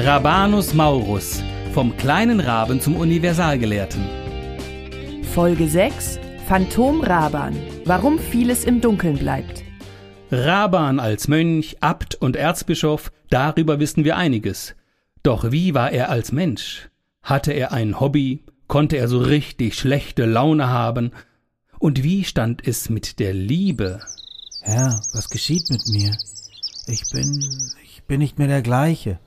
Rabanus Maurus, vom kleinen Raben zum Universalgelehrten. Folge 6 Phantom Raban. Warum vieles im Dunkeln bleibt. Raban als Mönch, Abt und Erzbischof, darüber wissen wir einiges. Doch wie war er als Mensch? Hatte er ein Hobby? Konnte er so richtig schlechte Laune haben? Und wie stand es mit der Liebe? Herr, was geschieht mit mir? Ich bin, ich bin nicht mehr der gleiche.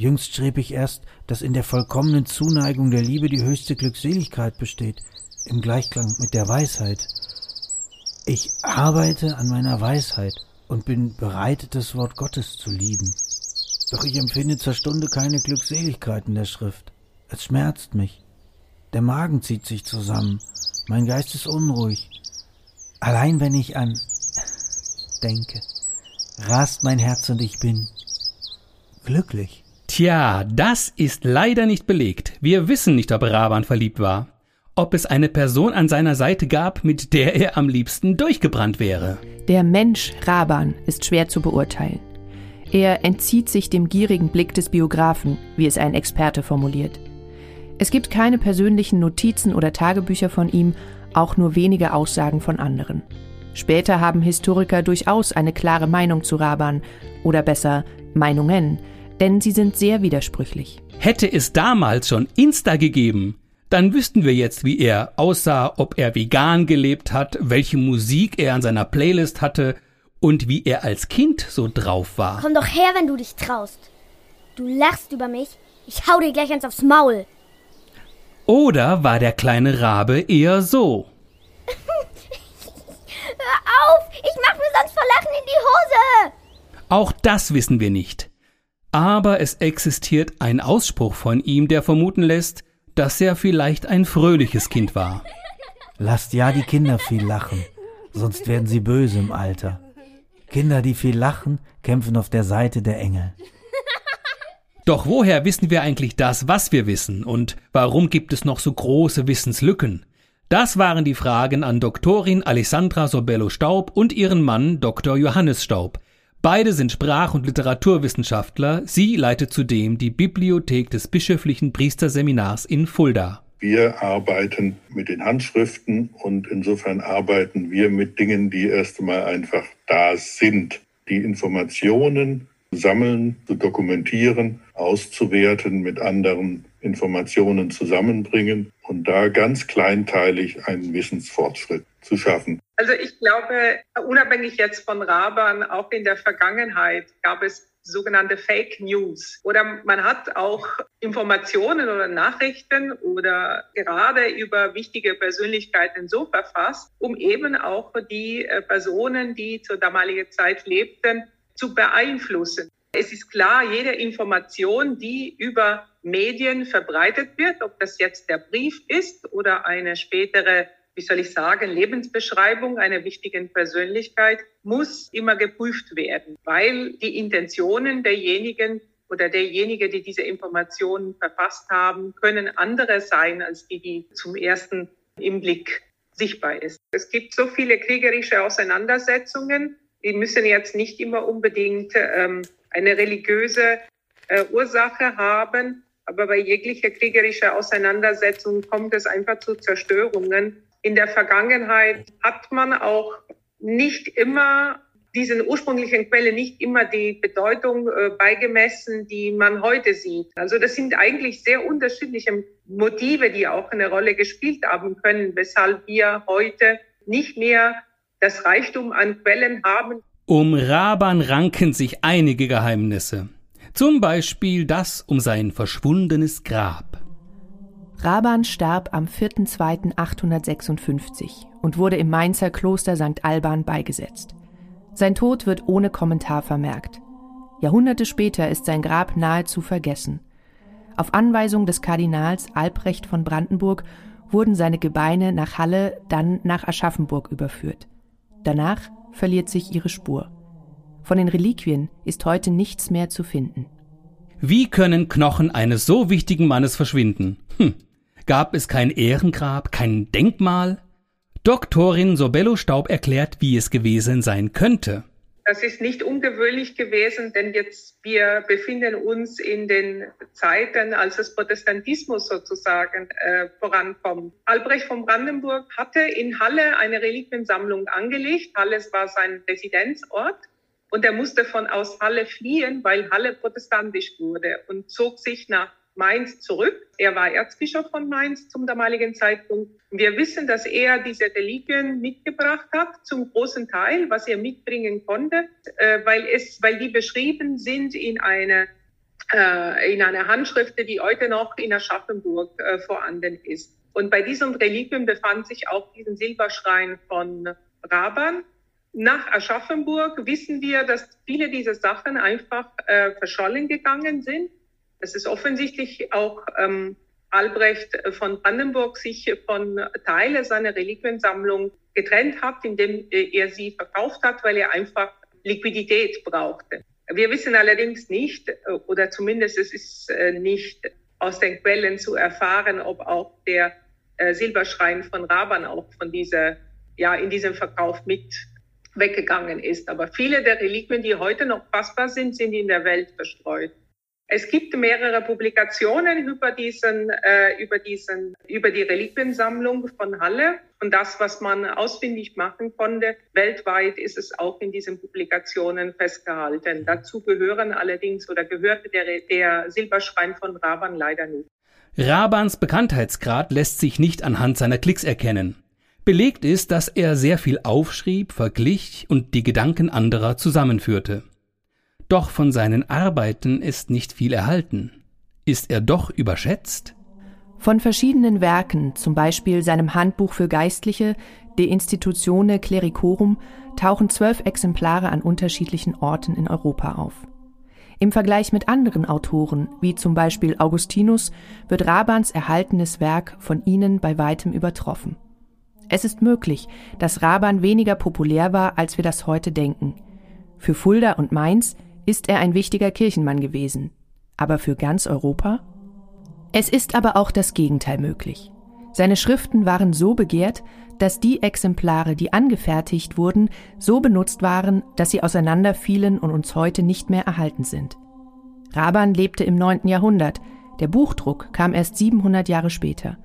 Jüngst schrieb ich erst, dass in der vollkommenen Zuneigung der Liebe die höchste Glückseligkeit besteht, im Gleichklang mit der Weisheit. Ich arbeite an meiner Weisheit und bin bereit, das Wort Gottes zu lieben. Doch ich empfinde zur Stunde keine Glückseligkeit in der Schrift. Es schmerzt mich. Der Magen zieht sich zusammen. Mein Geist ist unruhig. Allein wenn ich an denke, rast mein Herz und ich bin glücklich. Tja, das ist leider nicht belegt. Wir wissen nicht, ob Raban verliebt war. Ob es eine Person an seiner Seite gab, mit der er am liebsten durchgebrannt wäre. Der Mensch Raban ist schwer zu beurteilen. Er entzieht sich dem gierigen Blick des Biografen, wie es ein Experte formuliert. Es gibt keine persönlichen Notizen oder Tagebücher von ihm, auch nur wenige Aussagen von anderen. Später haben Historiker durchaus eine klare Meinung zu Raban, oder besser Meinungen, denn sie sind sehr widersprüchlich. Hätte es damals schon Insta gegeben, dann wüssten wir jetzt, wie er aussah, ob er vegan gelebt hat, welche Musik er an seiner Playlist hatte und wie er als Kind so drauf war. Komm doch her, wenn du dich traust. Du lachst über mich. Ich hau dir gleich eins aufs Maul. Oder war der kleine Rabe eher so? Hör auf! Ich mach mir sonst vor Lachen in die Hose! Auch das wissen wir nicht. Aber es existiert ein Ausspruch von ihm, der vermuten lässt, dass er vielleicht ein fröhliches Kind war. Lasst ja die Kinder viel lachen, sonst werden sie böse im Alter. Kinder, die viel lachen, kämpfen auf der Seite der Engel. Doch woher wissen wir eigentlich das, was wir wissen? Und warum gibt es noch so große Wissenslücken? Das waren die Fragen an Doktorin Alessandra Sobello Staub und ihren Mann Dr. Johannes Staub. Beide sind Sprach- und Literaturwissenschaftler. Sie leitet zudem die Bibliothek des bischöflichen Priesterseminars in Fulda. Wir arbeiten mit den Handschriften und insofern arbeiten wir mit Dingen, die erst einmal einfach da sind. Die Informationen sammeln, zu dokumentieren, auszuwerten, mit anderen Informationen zusammenbringen und da ganz kleinteilig einen Wissensfortschritt zu schaffen. Also ich glaube, unabhängig jetzt von Raban, auch in der Vergangenheit gab es sogenannte Fake News. Oder man hat auch Informationen oder Nachrichten oder gerade über wichtige Persönlichkeiten so verfasst, um eben auch die äh, Personen, die zur damaligen Zeit lebten, zu beeinflussen. Es ist klar, jede Information, die über Medien verbreitet wird, ob das jetzt der Brief ist oder eine spätere wie soll ich sagen, Lebensbeschreibung einer wichtigen Persönlichkeit muss immer geprüft werden, weil die Intentionen derjenigen oder derjenige, die diese Informationen verfasst haben, können andere sein als die, die zum ersten im Blick sichtbar ist. Es gibt so viele kriegerische Auseinandersetzungen, die müssen jetzt nicht immer unbedingt ähm, eine religiöse äh, Ursache haben, aber bei jeglicher kriegerischer Auseinandersetzung kommt es einfach zu Zerstörungen in der Vergangenheit hat man auch nicht immer diesen ursprünglichen Quelle nicht immer die Bedeutung äh, beigemessen, die man heute sieht. Also das sind eigentlich sehr unterschiedliche Motive, die auch eine Rolle gespielt haben können, weshalb wir heute nicht mehr das Reichtum an Quellen haben. Um Raban ranken sich einige Geheimnisse. Zum Beispiel das um sein verschwundenes Grab. Raban starb am 4.2.856 und wurde im Mainzer Kloster St. Alban beigesetzt. Sein Tod wird ohne Kommentar vermerkt. Jahrhunderte später ist sein Grab nahezu vergessen. Auf Anweisung des Kardinals Albrecht von Brandenburg wurden seine Gebeine nach Halle, dann nach Aschaffenburg überführt. Danach verliert sich ihre Spur. Von den Reliquien ist heute nichts mehr zu finden. Wie können Knochen eines so wichtigen Mannes verschwinden? Hm, Gab es kein Ehrengrab, kein Denkmal? Doktorin Sobello Staub erklärt, wie es gewesen sein könnte. Das ist nicht ungewöhnlich gewesen, denn jetzt wir befinden uns in den Zeiten, als das Protestantismus sozusagen äh, vorankommt. Albrecht von Brandenburg hatte in Halle eine Reliquiensammlung angelegt. Halle war sein Residenzort. Und er musste von aus Halle fliehen, weil Halle protestantisch wurde und zog sich nach Mainz zurück. Er war Erzbischof von Mainz zum damaligen Zeitpunkt. Wir wissen, dass er diese Reliquien mitgebracht hat, zum großen Teil, was er mitbringen konnte, äh, weil, es, weil die beschrieben sind in einer äh, in einer Handschrift, die heute noch in Aschaffenburg äh, vorhanden ist. Und bei diesen Reliquien befand sich auch diesen Silberschrein von Raban. Nach Aschaffenburg wissen wir, dass viele dieser Sachen einfach äh, verschollen gegangen sind. Es ist offensichtlich auch ähm, Albrecht von Brandenburg sich von Teile seiner Reliquiensammlung getrennt hat, indem äh, er sie verkauft hat, weil er einfach Liquidität brauchte. Wir wissen allerdings nicht, äh, oder zumindest es ist äh, nicht aus den Quellen zu erfahren, ob auch der Silberschrein von Raban auch von dieser, ja, in diesem Verkauf mit weggegangen ist. Aber viele der Reliquien, die heute noch fassbar sind, sind in der Welt verstreut. Es gibt mehrere Publikationen über diesen, äh, über diesen, über die Reliquiensammlung von Halle. Und das, was man ausfindig machen konnte, weltweit ist es auch in diesen Publikationen festgehalten. Dazu gehören allerdings oder gehörte der, der Silberschrein von Raban leider nicht. Rabans Bekanntheitsgrad lässt sich nicht anhand seiner Klicks erkennen. Belegt ist, dass er sehr viel aufschrieb, verglich und die Gedanken anderer zusammenführte. Doch von seinen Arbeiten ist nicht viel erhalten. Ist er doch überschätzt? Von verschiedenen Werken, zum Beispiel seinem Handbuch für Geistliche, De Institutione Clericorum, tauchen zwölf Exemplare an unterschiedlichen Orten in Europa auf. Im Vergleich mit anderen Autoren, wie zum Beispiel Augustinus, wird Rabans erhaltenes Werk von ihnen bei weitem übertroffen. Es ist möglich, dass Raban weniger populär war, als wir das heute denken. Für Fulda und Mainz ist er ein wichtiger Kirchenmann gewesen. Aber für ganz Europa? Es ist aber auch das Gegenteil möglich. Seine Schriften waren so begehrt, dass die Exemplare, die angefertigt wurden, so benutzt waren, dass sie auseinanderfielen und uns heute nicht mehr erhalten sind. Raban lebte im 9. Jahrhundert, der Buchdruck kam erst 700 Jahre später.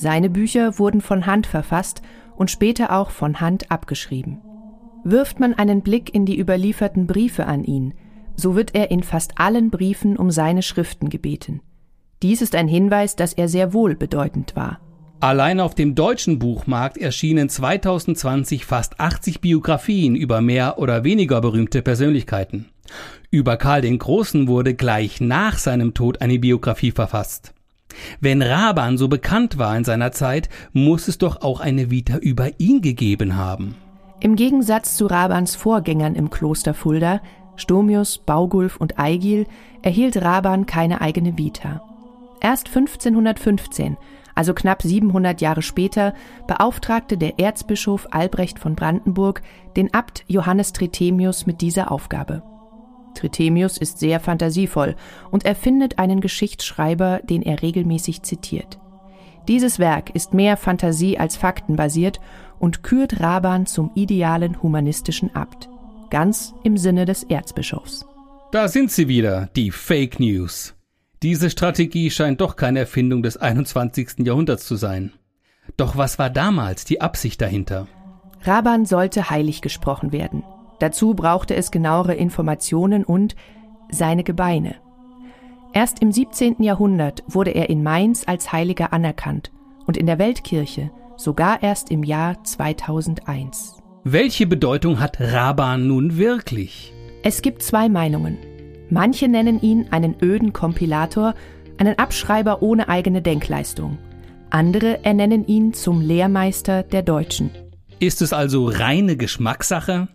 Seine Bücher wurden von Hand verfasst und später auch von Hand abgeschrieben. Wirft man einen Blick in die überlieferten Briefe an ihn, so wird er in fast allen Briefen um seine Schriften gebeten. Dies ist ein Hinweis, dass er sehr wohl bedeutend war. Allein auf dem deutschen Buchmarkt erschienen 2020 fast 80 Biografien über mehr oder weniger berühmte Persönlichkeiten. Über Karl den Großen wurde gleich nach seinem Tod eine Biografie verfasst. Wenn Raban so bekannt war in seiner Zeit, muss es doch auch eine Vita über ihn gegeben haben. Im Gegensatz zu Rabans Vorgängern im Kloster Fulda Stomius, Baugulf und Eigil erhielt Raban keine eigene Vita. Erst 1515, also knapp 700 Jahre später, beauftragte der Erzbischof Albrecht von Brandenburg den Abt Johannes Trithemius mit dieser Aufgabe. Trithemius ist sehr fantasievoll und erfindet einen Geschichtsschreiber, den er regelmäßig zitiert. Dieses Werk ist mehr Fantasie als Fakten basiert und kürt Raban zum idealen humanistischen Abt ganz im Sinne des Erzbischofs. Da sind sie wieder, die Fake News. Diese Strategie scheint doch keine Erfindung des 21. Jahrhunderts zu sein. Doch was war damals die Absicht dahinter? Raban sollte heilig gesprochen werden. Dazu brauchte es genauere Informationen und seine Gebeine. Erst im 17. Jahrhundert wurde er in Mainz als Heiliger anerkannt und in der Weltkirche sogar erst im Jahr 2001. Welche Bedeutung hat Raban nun wirklich? Es gibt zwei Meinungen. Manche nennen ihn einen öden Kompilator, einen Abschreiber ohne eigene Denkleistung. Andere ernennen ihn zum Lehrmeister der Deutschen. Ist es also reine Geschmackssache?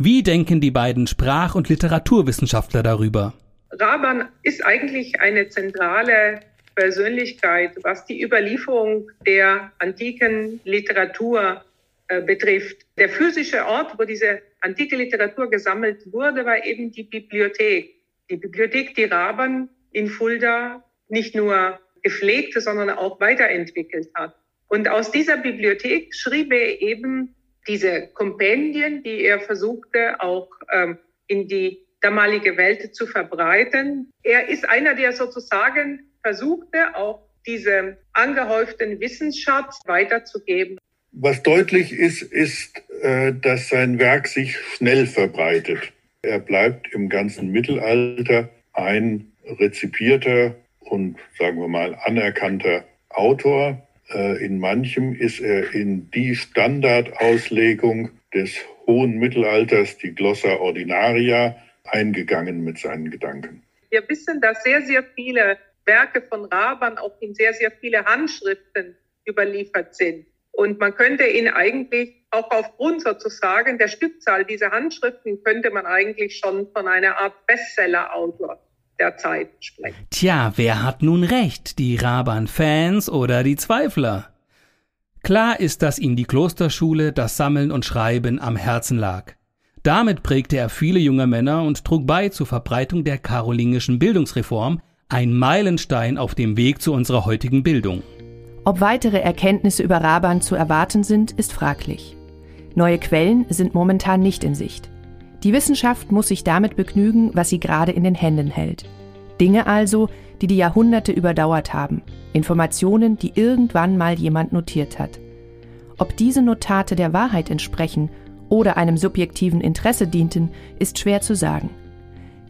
Wie denken die beiden Sprach- und Literaturwissenschaftler darüber? Raban ist eigentlich eine zentrale Persönlichkeit, was die Überlieferung der antiken Literatur äh, betrifft. Der physische Ort, wo diese antike Literatur gesammelt wurde, war eben die Bibliothek. Die Bibliothek, die Raban in Fulda nicht nur gepflegt, sondern auch weiterentwickelt hat. Und aus dieser Bibliothek schrieb er eben diese Kompendien, die er versuchte, auch ähm, in die damalige Welt zu verbreiten. Er ist einer, der sozusagen versuchte, auch diese angehäuften Wissensschatz weiterzugeben. Was deutlich ist, ist, äh, dass sein Werk sich schnell verbreitet. Er bleibt im ganzen Mittelalter ein rezipierter und, sagen wir mal, anerkannter Autor. Äh, in manchem ist er in die Standardauslegung des hohen Mittelalters, die Glossa Ordinaria, eingegangen mit seinen Gedanken. Wir wissen, dass sehr, sehr viele Werke von Raban auch in sehr, sehr viele Handschriften überliefert sind. Und man könnte ihn eigentlich auch aufgrund sozusagen der Stückzahl dieser Handschriften könnte man eigentlich schon von einer Art Bestseller-Autor der Zeit sprechen. Tja, wer hat nun recht? Die Raban-Fans oder die Zweifler? Klar ist, dass ihm die Klosterschule, das Sammeln und Schreiben am Herzen lag. Damit prägte er viele junge Männer und trug bei zur Verbreitung der karolingischen Bildungsreform, ein Meilenstein auf dem Weg zu unserer heutigen Bildung. Ob weitere Erkenntnisse über Raban zu erwarten sind, ist fraglich. Neue Quellen sind momentan nicht in Sicht. Die Wissenschaft muss sich damit begnügen, was sie gerade in den Händen hält. Dinge also, die die Jahrhunderte überdauert haben, Informationen, die irgendwann mal jemand notiert hat. Ob diese Notate der Wahrheit entsprechen oder einem subjektiven Interesse dienten, ist schwer zu sagen.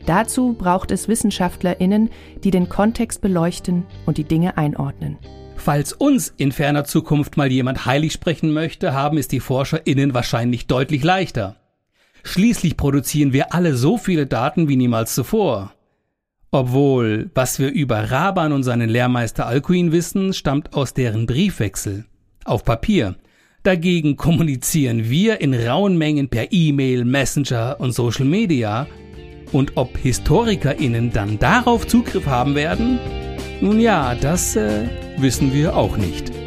Dazu braucht es Wissenschaftlerinnen, die den Kontext beleuchten und die Dinge einordnen. Falls uns in ferner Zukunft mal jemand heilig sprechen möchte, haben es die ForscherInnen wahrscheinlich deutlich leichter. Schließlich produzieren wir alle so viele Daten wie niemals zuvor. Obwohl, was wir über Raban und seinen Lehrmeister Alcuin wissen, stammt aus deren Briefwechsel. Auf Papier. Dagegen kommunizieren wir in rauen Mengen per E-Mail, Messenger und Social Media. Und ob HistorikerInnen dann darauf Zugriff haben werden? Nun ja, das äh, wissen wir auch nicht.